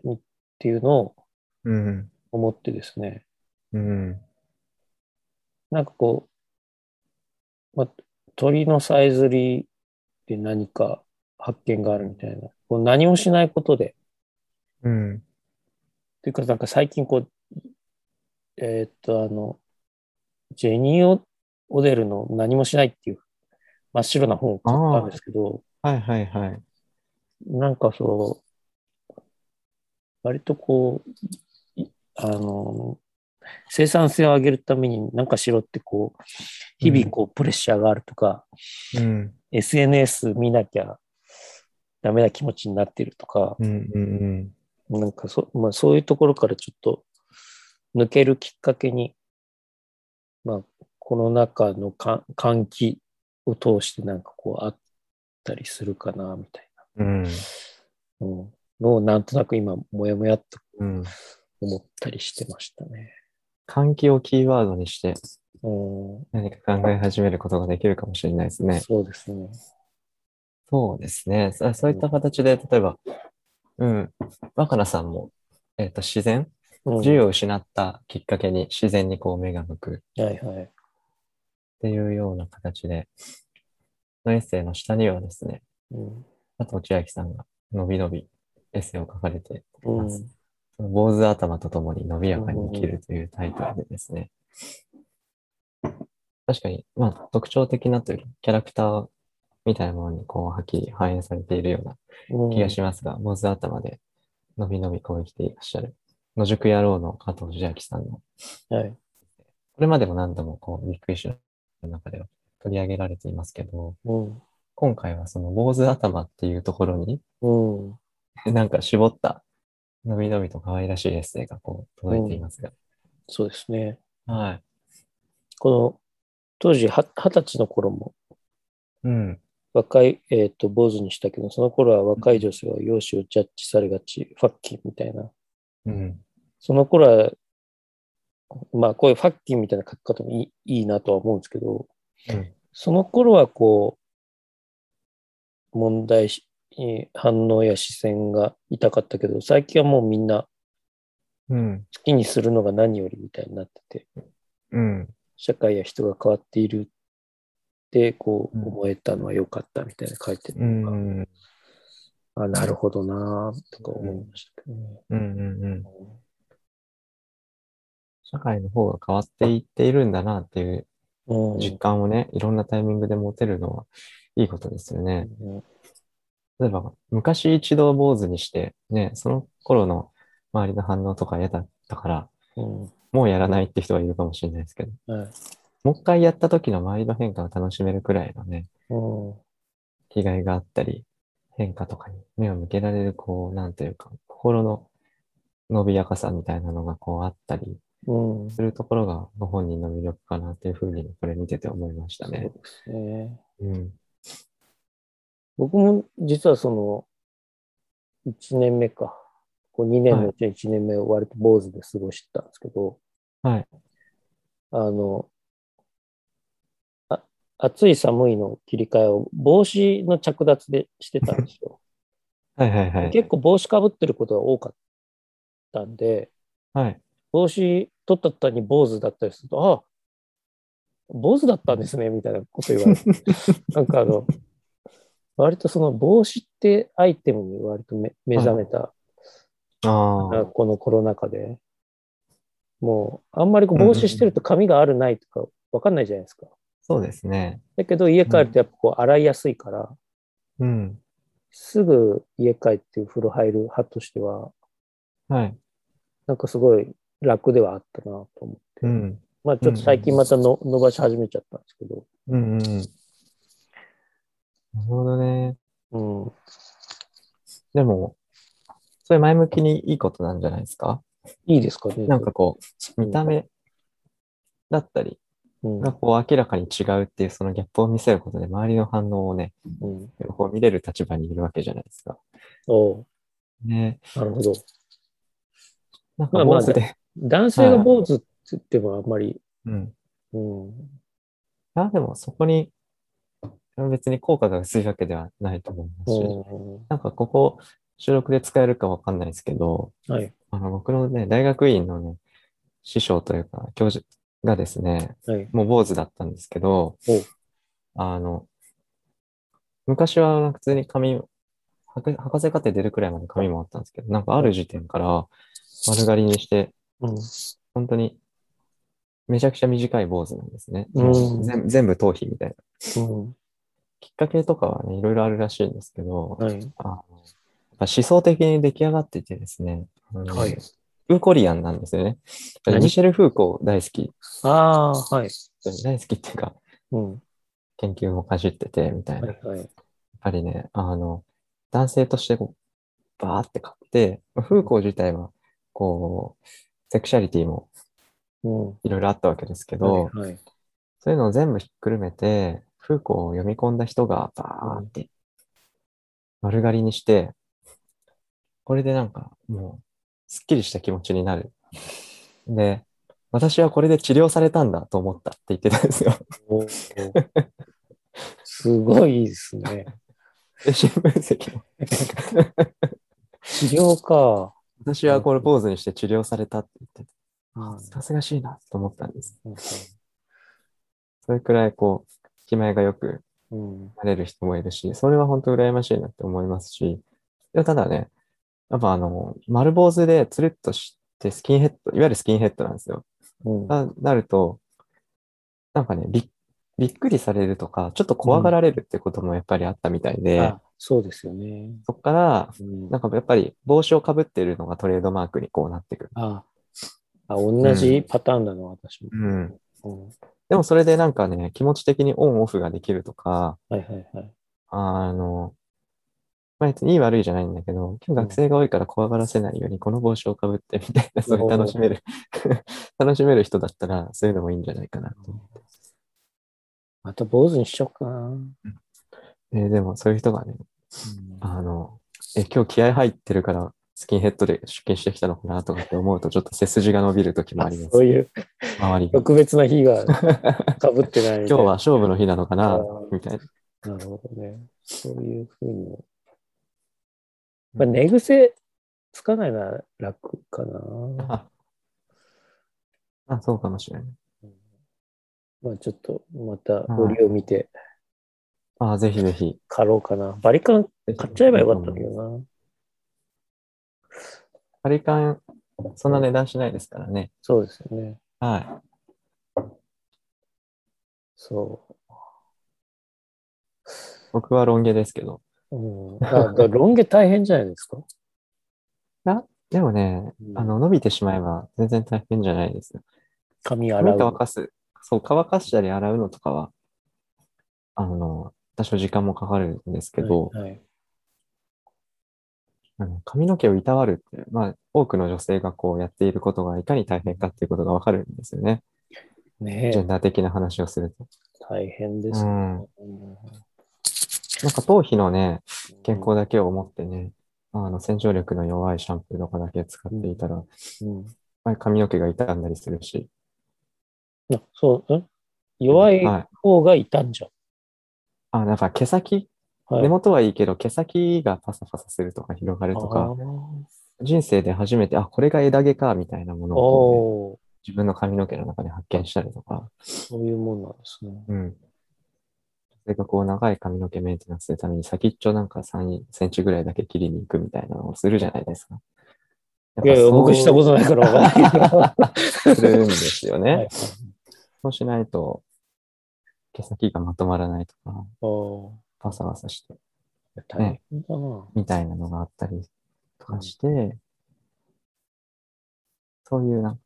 ていうのをうん。思ってですね。うん。なんかこう、ま、鳥のさえずりで何か発見があるみたいな。こう何もしないことで。うん。というか、なんか最近こう、えーっと、あの、ジェニーオ・オデルの何もしないっていう真っ白な本を買ったんですけど、はいはいはい。なんかそう、割とこう、いあの、生産性を上げるために何かしろってこう、日々こうプレッシャーがあるとか、うん。SNS 見なきゃダメな気持ちになってるとか、うんうんうん。なんかそ,、まあ、そういうところからちょっと抜けるきっかけに、まあ、この中のか換気を通してなんかこうあったりするかな、みたいうん。な、うん、のをなんとなく今、もやもやっとうん。思ったりしてましたね。換気をキーワードにしてうん、何か考え始めることができるかもしれないですね。そうですね。そうですね。そそういった形で、例えば、うん、若菜さんも、えっ、と、自然、うん、自由を失ったきっかけに自然にこう目が向くはいはい。っていうような形で、のエッセイの下にはですね、うん佐藤千秋さんがのびのびエッセイを書かれていうんます。坊主頭とともに伸びやかに生きるというタイトルでですね、確かに、まあ、特徴的なというかキャラクターみたいなものにこう、はっきり反映されているようなうん気がしますが、坊主頭でのびのびこう生きていらっしゃる、野宿野郎の加藤千秋さんの、はい。これまでも何度もこう、ビッグイシュの中では取り上げられていますけど、うん。今回はその坊主頭っていうところに、うん。[LAUGHS] なんか絞った、のびのびと可愛らしいエッセイがこう、届いていますが。そうですね。はい。この、当時は二十歳の頃もうん。若い、えっ、と、坊主にしたけど、その頃は若い女性は容姿をジャッジされがち、ファッキーみたいな。うん。その頃は、まあ、こういうファッキーみたいな書き方もいいいいなとは思うんですけど、うん。その頃はこう、問題に反応や視線が痛かったけど、最近はもうみんなうん。好きにするのが何よりみたいになってて、うん。社会や人が変わっているってこううん思えたのは良かったみたいな書いてるうのが、ん。あ、なるほどなぁとか思いましたけどね。うん。うん。うん。社会の方が変わっていっているんだなっていううん実感をね、いろんなタイミングで持てるのはいいことですよね。うん例えば、昔一度坊主にして、ね、その頃の周りの反応とか嫌だったから、うんもうやらないって人はいるかもしれないですけど、はいもう一回やった時の周りの変化を楽しめるくらいのね、うん気概があったり、変化とかに目を向けられる、こう、なんていうか、心の伸びやかさみたいなのがこうあったりうんするところがご本人の魅力かなっていうふうにこれ見てて思いましたね。そうですね。うん。僕も実はその1年目か、こう2年のうち1年目を割と坊主で過ごしてたんですけど、はい。あの、あ暑い寒いの切り替えを帽子の着脱でしてたんですよ。[LAUGHS] はいはいはい。結構帽子かぶってることが多かったんで、はい。帽子取ったったに坊主だったりすると、ああ、坊主だったんですね、みたいなこと言われて。[LAUGHS] なんかあの、割とその帽子ってアイテムに割と目目覚めた、ああ。このコロナ禍で。もう、あんまりこう帽子してると髪があるないとかわかんないじゃないですか。そうですね。だけど家帰るとやっぱこう洗いやすいから、うん。すぐ家帰って風呂入る派としては、はい。なんかすごい楽ではあったなと思って。うん。まあちょっと最近またの伸ばし始めちゃったんですけど。うんうん。なるほどね。うん。でも、それ前向きにいいことなんじゃないですか？いいですか？ね。なんかこう、見た目だったりうん、がこう明らかに違うっていうそのギャップを見せることで周りの反応をね、うん。こう見れる立場にいるわけじゃないですか。おうねなるほど。なんまあまあか坊主で、男性が坊主って言ってもあんまり、うん。うん。あ、でもそこに別に効果が薄いわけではないと思いますし、うなんかここ収録で使えるかわかんないですけど、ん。はい。あの僕のね、大学院のね、師匠というか教授がですね、はい。もう坊主だったんですけどあの、昔は普通に髪、博博士課程出るくらいまで髪もあったんですけど、なんかある時点から丸刈りにして、うん。本当にめちゃくちゃ短い坊主なんですね。うん全部頭皮みたいな。うん。きっかけとかはね、いろいろあるらしいんですけど、はい。あのやっぱ思想的に出来上がっていてですね、はい。フーコリアンなんですよね。何？ミシェル・フーコー大好き。ああ、はい。大好きっていうか、うん。研究もかじってて、みたいな。やっはい。はい。ぱりね、あの、男性としてこう、バーって買って、まあフーコー自体は、こう、セクシャリティもうん。いろいろあったわけですけど、はい。はい。そういうのを全部ひっくるめて、フーコーを読み込んだ人がバーって丸刈りにして、これでなんかもうすっきりした気持ちになる。で、私はこれで治療されたんだと思ったって言ってたんですよ。すごいいいですね。[LAUGHS] 精神分析の。治療か。私はこれポーズにして治療されたって言ってて、うんさすがしいなと思ったんです。うんそれくらいこう、気前がよくうん。なれる人もいるし、それは本当羨ましいなって思いますし、ただね、やっぱあの、丸坊主でつるっとしてスキンヘッド、いわゆるスキンヘッドなんですよ。うん。ななると、なんかね、びっびっくりされるとか、ちょっと怖がられるってこともやっぱりあったみたいで、あ、そうですよね。そこから、うんなんかやっぱり帽子をかぶってるのがトレードマークにこうなってくる。ああ、同じパターンなの、私も。うん。うん。でもそれでなんかね、気持ち的にオンオフができるとか、はいはいはい。あの、まあ、いい悪いじゃないんだけど、今日学生が多いから怖がらせないようにこの帽子をかぶってみたいな、それ楽しめる、[LAUGHS] 楽しめる人だったら、そういうのもいいんじゃないかなと思って。また坊主にしちゃおうかな。えーでもそういう人がね、うんあの、え、今日気合入ってるからスキンヘッドで出勤してきたのかなとかって思うと、ちょっと背筋が伸びる時もあります。そういう周りが。特別な日が [LAUGHS] かぶってない。今日は勝負の日なのかなみたいな。なるほどね。そういうふうにもまあ、寝癖つかないなら楽かな。あ、あそうかもしれない。まあちょっとまた折を見てあぜひぜひ。買ろうかな。バリカン買っちゃえばよかったけどな。バリカン、そんな値段しないですからね。そうですよね。はい。そ僕はロン毛ですけど。う。うん、あだ [LAUGHS] ロン毛大変じゃないですか？でもね、うんあの、伸びてしまえば全然大変じゃないですよ。髪洗髪乾う。かす。そう、乾かしたり洗うのとかは、あの、多少時間もかかるんですけど、はいはい髪の毛をいたわるって、まあ、多くの女性がこうやっていることがいかに大変かっていうことがわかるんですよね。ねえジェンダー的な話をすると。大変ですね。うん。うんなんか頭皮のね、健康だけを思ってね、あの、洗浄力の弱いシャンプーとかだけ使っていたら、うんまあ髪の毛が傷んだりするし。あそう、ん弱いはい。方がいたんじゃん。あ、なんか毛先、はい、根元はいいけど、毛先がパサパサするとか広がるとか、人生で初めて、あ、これが枝毛か、みたいなものをね、自分の髪の毛の中で発見したりとか、そういうもんなんですね。うん。それがこう長い髪の毛メンテナンスするために先っちょなんか3センチぐらいだけ切りに行くみたいなのをするじゃないですか。いやいや、僕したことないからわかんないするんですよね。はいはいそうしないと、毛先がまとまらないとか、おパサパサして、ー大変だな。みたいなのがあったりとかして、そういうな、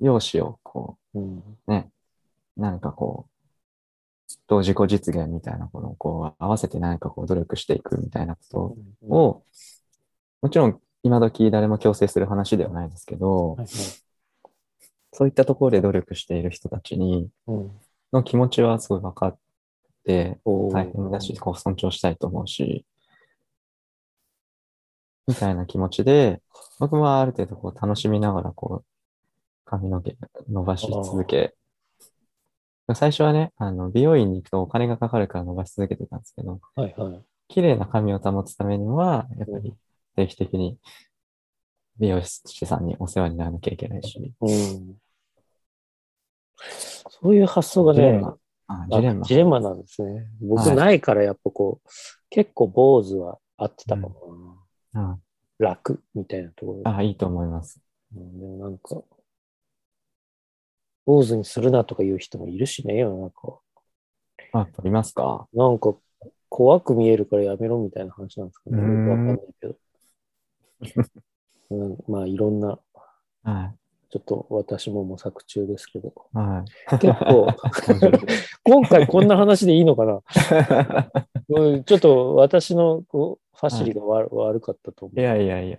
容姿をこうん。う、ね、なんかこう、と自己実現みたいなものをこう合わせて何かこう努力していくみたいなことを、もちろん今時誰も強制する話ではないですけど、はいはい。そういったところで努力している人たちに、うん。の気持ちはすごい分かって、大変だし、こう尊重したいと思うし、みたいな気持ちで、僕もある程度こう楽しみながらこう、髪の毛伸ばし続け、最初はね、あの、美容院に行くとお金がかかるから伸ばし続けてたんですけど、はいはい。綺麗な髪を保つためには、やっぱり定期的に美容師さんにお世話にならなきゃいけないし、うん。そういう発想がね、ジレンマ。ああジレンマ。なんですね。僕はいないからやっぱこう、結構坊主は合ってたかもな。あ楽みたいなところ。あ、いいと思います。うんでもなんか、坊主にするなとか言う人もいるしね、世の中。あ、撮りますか？なんか、怖く見えるからやめろみたいな話なんですかね。よくわかんないけど。うん、まあ、いろんな、はちょっと私も模索中ですけど。い。はい。結構、[LAUGHS] 今回こんな話でいいのかな？[LAUGHS] うんちょっと私のこうファシリが悪,、悪かったと思。いうやいやいや。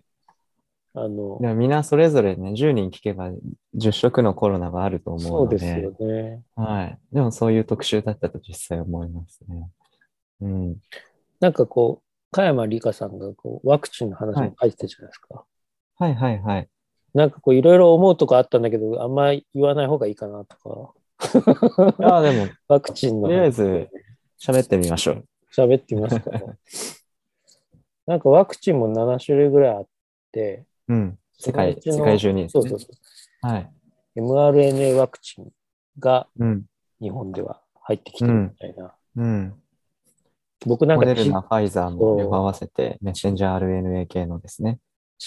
あの、みんなそれぞれね、10人聞けば10色のコロナがあると思うので。そうですよね。はい。でもそういう特集だったと実際思いますね。うん。なんかこう、加山里香さんがこうワクチンの話も書いてたじゃないですか。はいはいはい。なんかこういろいろ思うとこあったんだけど、あんま言わない方がいいかなとか。いや、でも、[LAUGHS] ワクチンのとりあえず喋ってみましょう。喋ってみますか。[LAUGHS] なんかワクチンも7種類ぐらいあって、うん。世界、世界中にね。そうそうそう。はい。mRNA ワクチンがうん。日本では入ってきてるみたいな。うん。僕なんかちモデルナ、ファイザーも両方合わせて、メッセンジャー RNA 系のですね。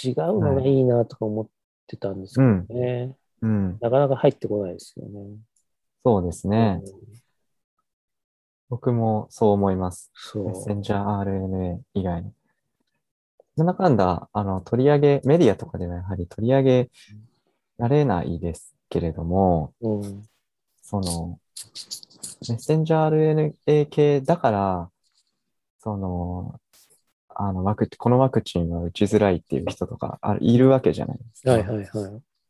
違うのがいいなとか思ってたんですけうん。どね。うん。なかなか入ってこないですよね。そうですね。うん僕もそう思います。そうメッセンジャー RNA 以外に。なんだかんだ、あの、取り上げ、メディアとかではやはり取り上げられないですけれども、うん。その、メッセンジャー RNA 系だから、その、あの、ワクこのワクチンは打ちづらいっていう人とかあいるわけじゃないですか。はいはいはい。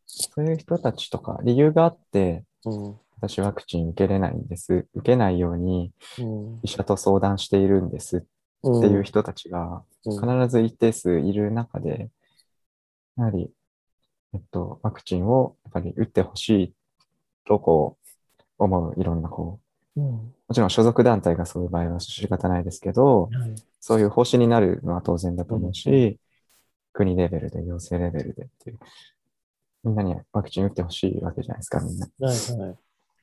そういう人たちとか、理由があって、うん。私ワクチン受けれないんです。受けないようにうん。医者と相談しているんですっっていう人たちが必ず一定数いる中で、やはり、えっと、ワクチンをやっぱり打ってほしいとこう思ういろんなこううん。もちろん所属団体がそういう場合は仕方ないですけど、はいそういう方針になるのは当然だと思うし、国レベルで、行政レベルでっていう。みんなにワクチン打ってほしいわけじゃないですか、みんな。はいはい。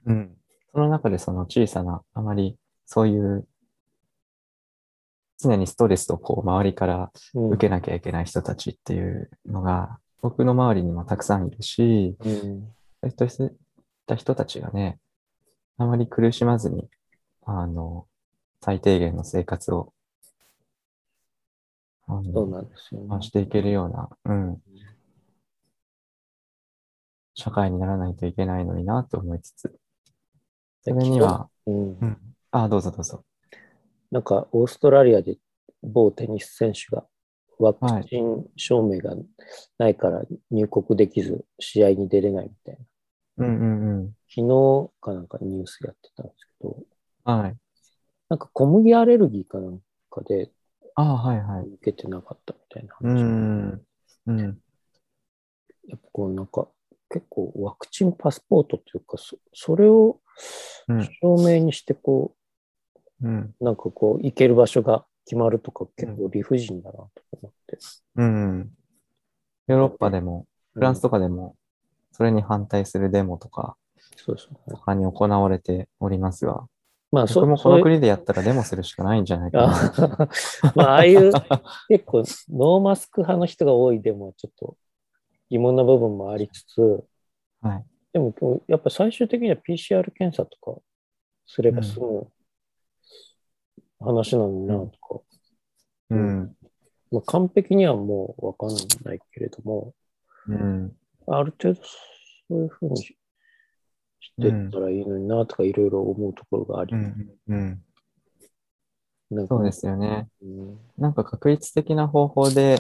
うん。その中でその小さな、あまりそういう、常にストレスをこう周りからうん受けなきゃいけない人たちっていうのが、僕の周りにもたくさんいるし、うん。そういった人たちがね、あまり苦しまずに、あの、最低限の生活を、あのそうなんですよね。まあしていけるような、うん、社会にならないといけないのになと思いつつ、それには、うんう。ん、ああ、どうぞどうぞ。なんか、オーストラリアで某テニス選手がワクチン証明がないから入国できず試合に出れないみたいな。うんうんうん。昨日かなんかニュースやってたんですけど、はい。なんか小麦アレルギーかなんかでああ、はいはい。受けてなかったみたいなう話。ん。うん。やっぱこうなんか結構ワクチンパスポートっていうか、そそれをうん。証明にしてこうん。う、なんかこう行ける場所が決まるとか結構理不尽だなと思って。うん。ヨーロッパでも、フランスとかでも、それに反対するデモとか、そうですね。他に行われておりますが、まあ、そ僕もこの国でやったらデモするしかないんじゃないかな。あ [LAUGHS] まあ、ああいう結構ノーマスク派の人が多いでもちょっと疑問な部分もありつつ、はい。でもやっぱ最終的には PCR 検査とかすれば済む話なのになとか、うん。まあ、完璧にはもうわかんないけれども、うん。ある程度そういうふうにししてったらいいのになとかいろいろ思うところがあり、うん。うん。なんかそうですよね。うんなんか確率的な方法で、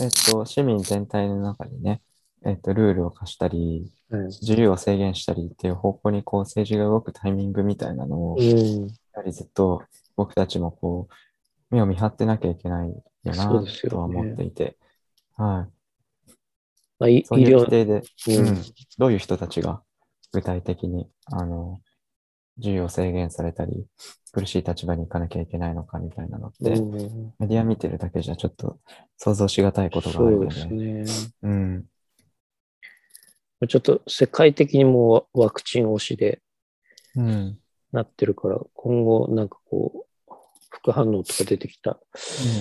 えっと、市民全体の中にね、えっと、ルールを課したり、うん自由を制限したりっていう方向にこう政治が動くタイミングみたいなのを、やうん、はりずっと僕たちもこう、目を見張ってなきゃいけないよなそうですよねとは思っていて、はい。まあ、い医そういう療規定で、うん。うん、どういう人たちが具体的に、あの、自由を制限されたり、苦しい立場に行かなきゃいけないのかみたいなのって、うん。メディア見てるだけじゃちょっと想像しがたいことがあるそうですね。うん、ちょっと世界的にもワワクチン推しでうん、なってるから、今後なんかこう、副反応とか出てきた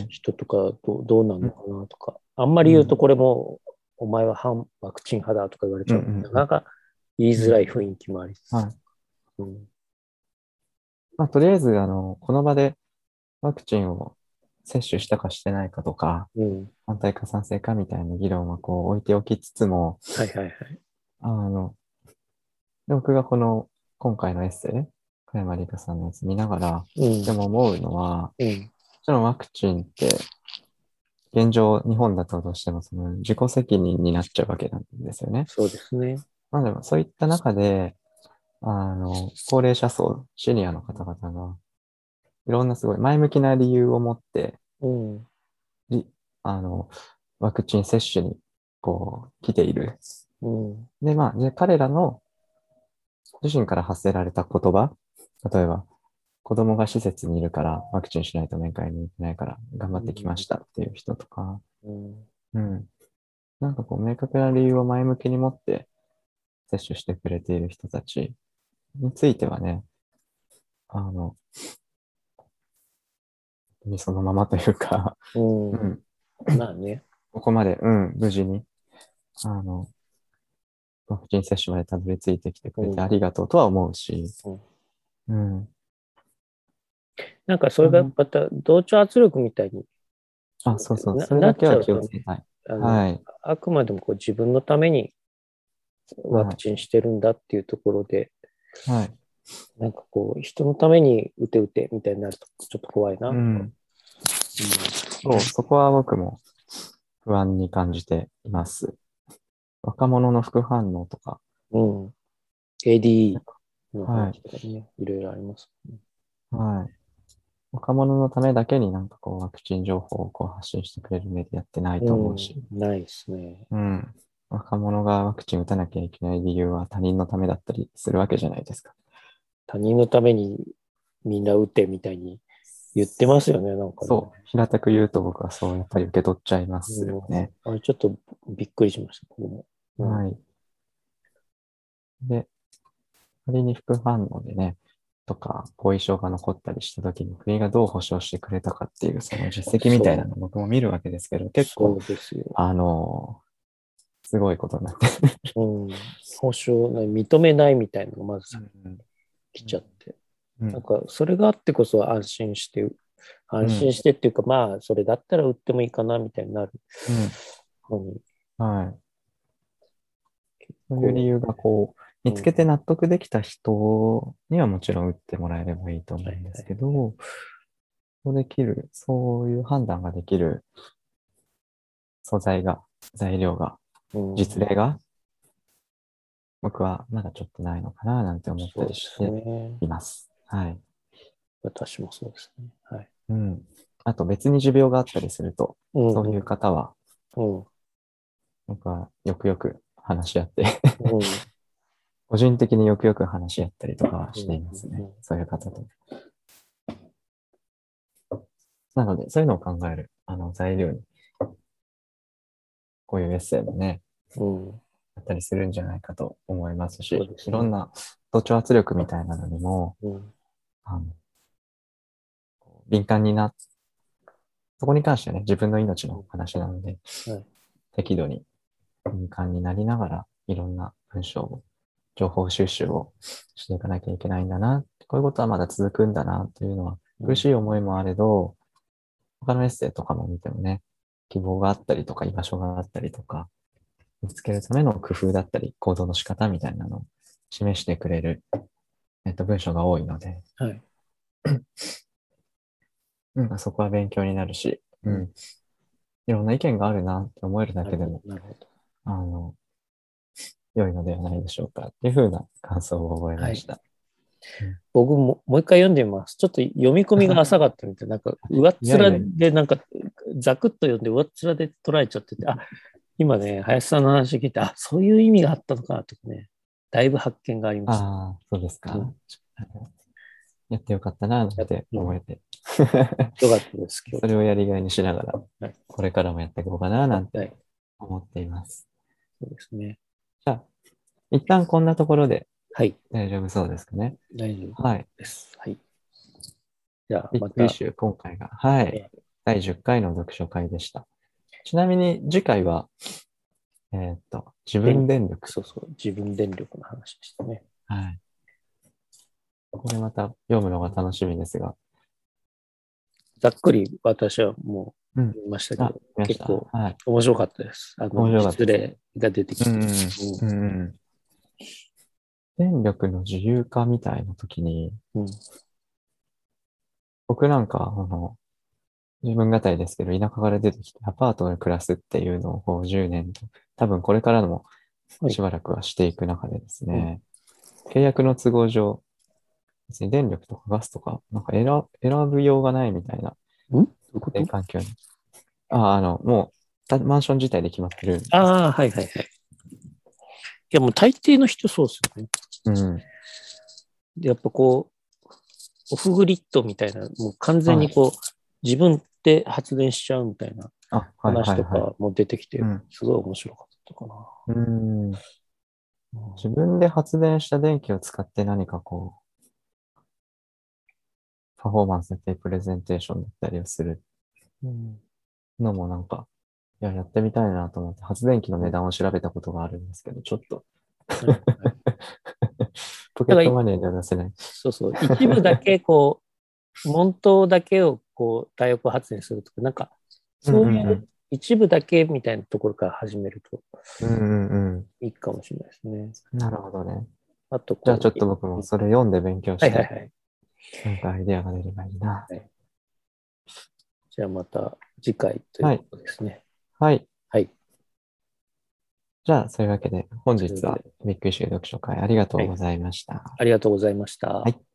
人とかどうどうなのかなとか、あんまり言うとこれも、お前は反ワクチン派だとか言われちゃう。うんうんうんなかなか言いづらい雰囲気もあり。はい。うんまあ、とりあえず、あの、この場でワクチンを接種したかしてないかとか、うん。反対か賛成かみたいな議論はこう置いておきつつも、はいはいはい。あの、僕がこの今回のエッセイ、加山里香さんのやつ見ながら、うん。でも思うのは、うん。もちろんワクチンって、現状、日本だとどうしてもその自己責任になっちゃうわけなんですよね。そうですね。まあでもそういった中で、あの、高齢者層、シニアの方々が、いろんなすごい前向きな理由を持って、うん。りあの、ワクチン接種に、こう、来ている。うん。で、まあ、で彼らの自身から発せられた言葉、例えば、子供が施設にいるからワクチンしないと面会に行けないから頑張ってきましたっていう人とか、うん。うん。なんかこう、明確な理由を前向きに持って接種してくれている人たちについてはね、あの、そのままというか、うん。うん、まあね。ここまで、うん、無事に、あの、ワクチン接種までたどり着いてきてくれうんてありがとうとは思うし、うん。なんかそれがまた同調圧力みたいに、あ、そうそう、なそれだけは気をつけたい。はい。あくまでもこう自分のためにワクチンしてるんだっていうところで、はい。なんかこう人のために打て打てみたいになるとちょっと怖いな。うん。そう、そこは僕も不安に感じています。若者の副反応とか、うん。うん。ADE の話とかね、い、ろいろありますね。はい。若者のためだけになんかこうワクチン情報をこう発信してくれるメディアってないと思うし、うんないですね。うん。若者がワクチン打たなきゃいけない理由は他人のためだったりするわけじゃないですか。他人のためにみんな打ってみたいに言ってますよね、なんかね。そう、平たく言うと僕はそうやっぱり受け取っちゃいますよね。あれちょっとびっくりしました、僕も。うんはい。で、仮に副反応でね、とか、後遺症が残ったりした時に国がどう保障してくれたかっていう、その実績みたいなのを僕も見るわけですけど、結構。あのすごいことになってうん。保証、認めないみたいなのがまずる。来ちゃって。うんなんか、それがあってこそ安心して、安心してっていうか、まあ、それだったら売ってもいいかな、みたいになる。うんはい。そういう理由がこう、見つけて納得できた人にはもちろん打ってもらえればいいと思うんですけど、そうできる、そういう判断ができる素材が、材料が、うん実例が、僕はまだちょっとないのかななんて思ったりしてすね。います。はい。私もそうですね。はい。うん。あと別に持病があったりすると、うんそういう方は、うん。うん。僕はよくよく話し合って、うん個人的によくよく話し合ったりとかはしていますね。うんうんそういう方と。なので、そういうのを考える、あの、材料に、こういうエッセイもね、うん。あったりするんじゃないかと思いますし、すねいろんな同調圧力みたいなのにも、うん。あの、敏感にな、そこに関してはね、自分の命の話なので、はい適度に敏感になりながら、いろんな文章を、情報収集をしていかなきゃいけないんだな、こういうことはまだ続くんだな、というのは、苦しい思いもあれど、他のエッセイとかも見てもね、希望があったりとか、居場所があったりとか、見つけるための工夫だったり、行動の仕方みたいなのを示してくれる、えっと、文章が多いので、はい。[COUGHS] うん、そこは勉強になるし、うん。いろんな意見があるなって思えるだけでも、なるほど。あの、良いのではないでしょうかっていうふうな感想を覚えました。僕ももう一回読んでみます。ちょっと読み込みが浅かったみたい。[LAUGHS] なんか、上っ面で、なんか、ざくっと読んで上っ面で捉えちゃってて、あ、今ね、林さんの話聞いて、あ、そういう意味があったのかなとかね、だいぶ発見がありました。ああ、そうですか。うんやってよかったな、なんて思えて。[LAUGHS] よかったです、[LAUGHS] 今それをやりがいにしながらはい、これからもやっていこうかな、なん日。はいて。思っています。そうですね。じゃあ、一旦こんなところではい。大丈夫そうですかね。大丈夫はい。です。はい。じゃあ、またビッグイ、シュー、今回が、はいえ。第10回の読書会でした。ちなみに次回は、えーっと、自分電力。そうそう、自分電力の話でしたね。はい。これまた読むのが楽しみですが。ざっくり私はもううん読みましたけあど。結構はい。面白かったです。あの、面白かった実例が出てきて。うんうんううんうん。電力の自由化みたいな時に、んうん僕なんか、あの、自分語りですけど、田舎から出てきてアパートで暮らすっていうのをこう10年と、多分これからもはいしばらくはしていく中でですね、契約の都合上、別に電力とかガスとか、なんか選選ぶようがないみたいな、ういうこと？え環境に。ああ、あの、もう、たマンション自体で決まってる。ああ、はいはいはい。いや、もう大抵の人そうですよね。うん。でやっぱこう、オフグリッドみたいな、もう完全にこう、自分で発電しちゃうみたいな話とはかも出てきてうん、すごい面白かったかな。い。うん。うん自分で発電した電気を使って何かこう、パフォーマンスだったりプレゼンテーションだったりをするうんのもなんか、いや、やってみたいなと思って、発電機の値段を調べたことがあるんですけど、ちょっと、ポケットマネーでは出せない。そうそう。一部だけこう、門頭だけをこう、太陽光発電するとか、なんか、そういんんう一部だけみたいなところから始めるとうんうんうん。いいかもしれないですね。なるほどね。あとじゃあちょっと僕もそれ読んで勉強して、はいはいはい。なんかアイデアが出ればいいな。じゃあまた次回ということですね。はい。はい。じゃあ、そういうわけで、本日はビッグイシュー読書会ありがとうございました。ありがとうございました。はい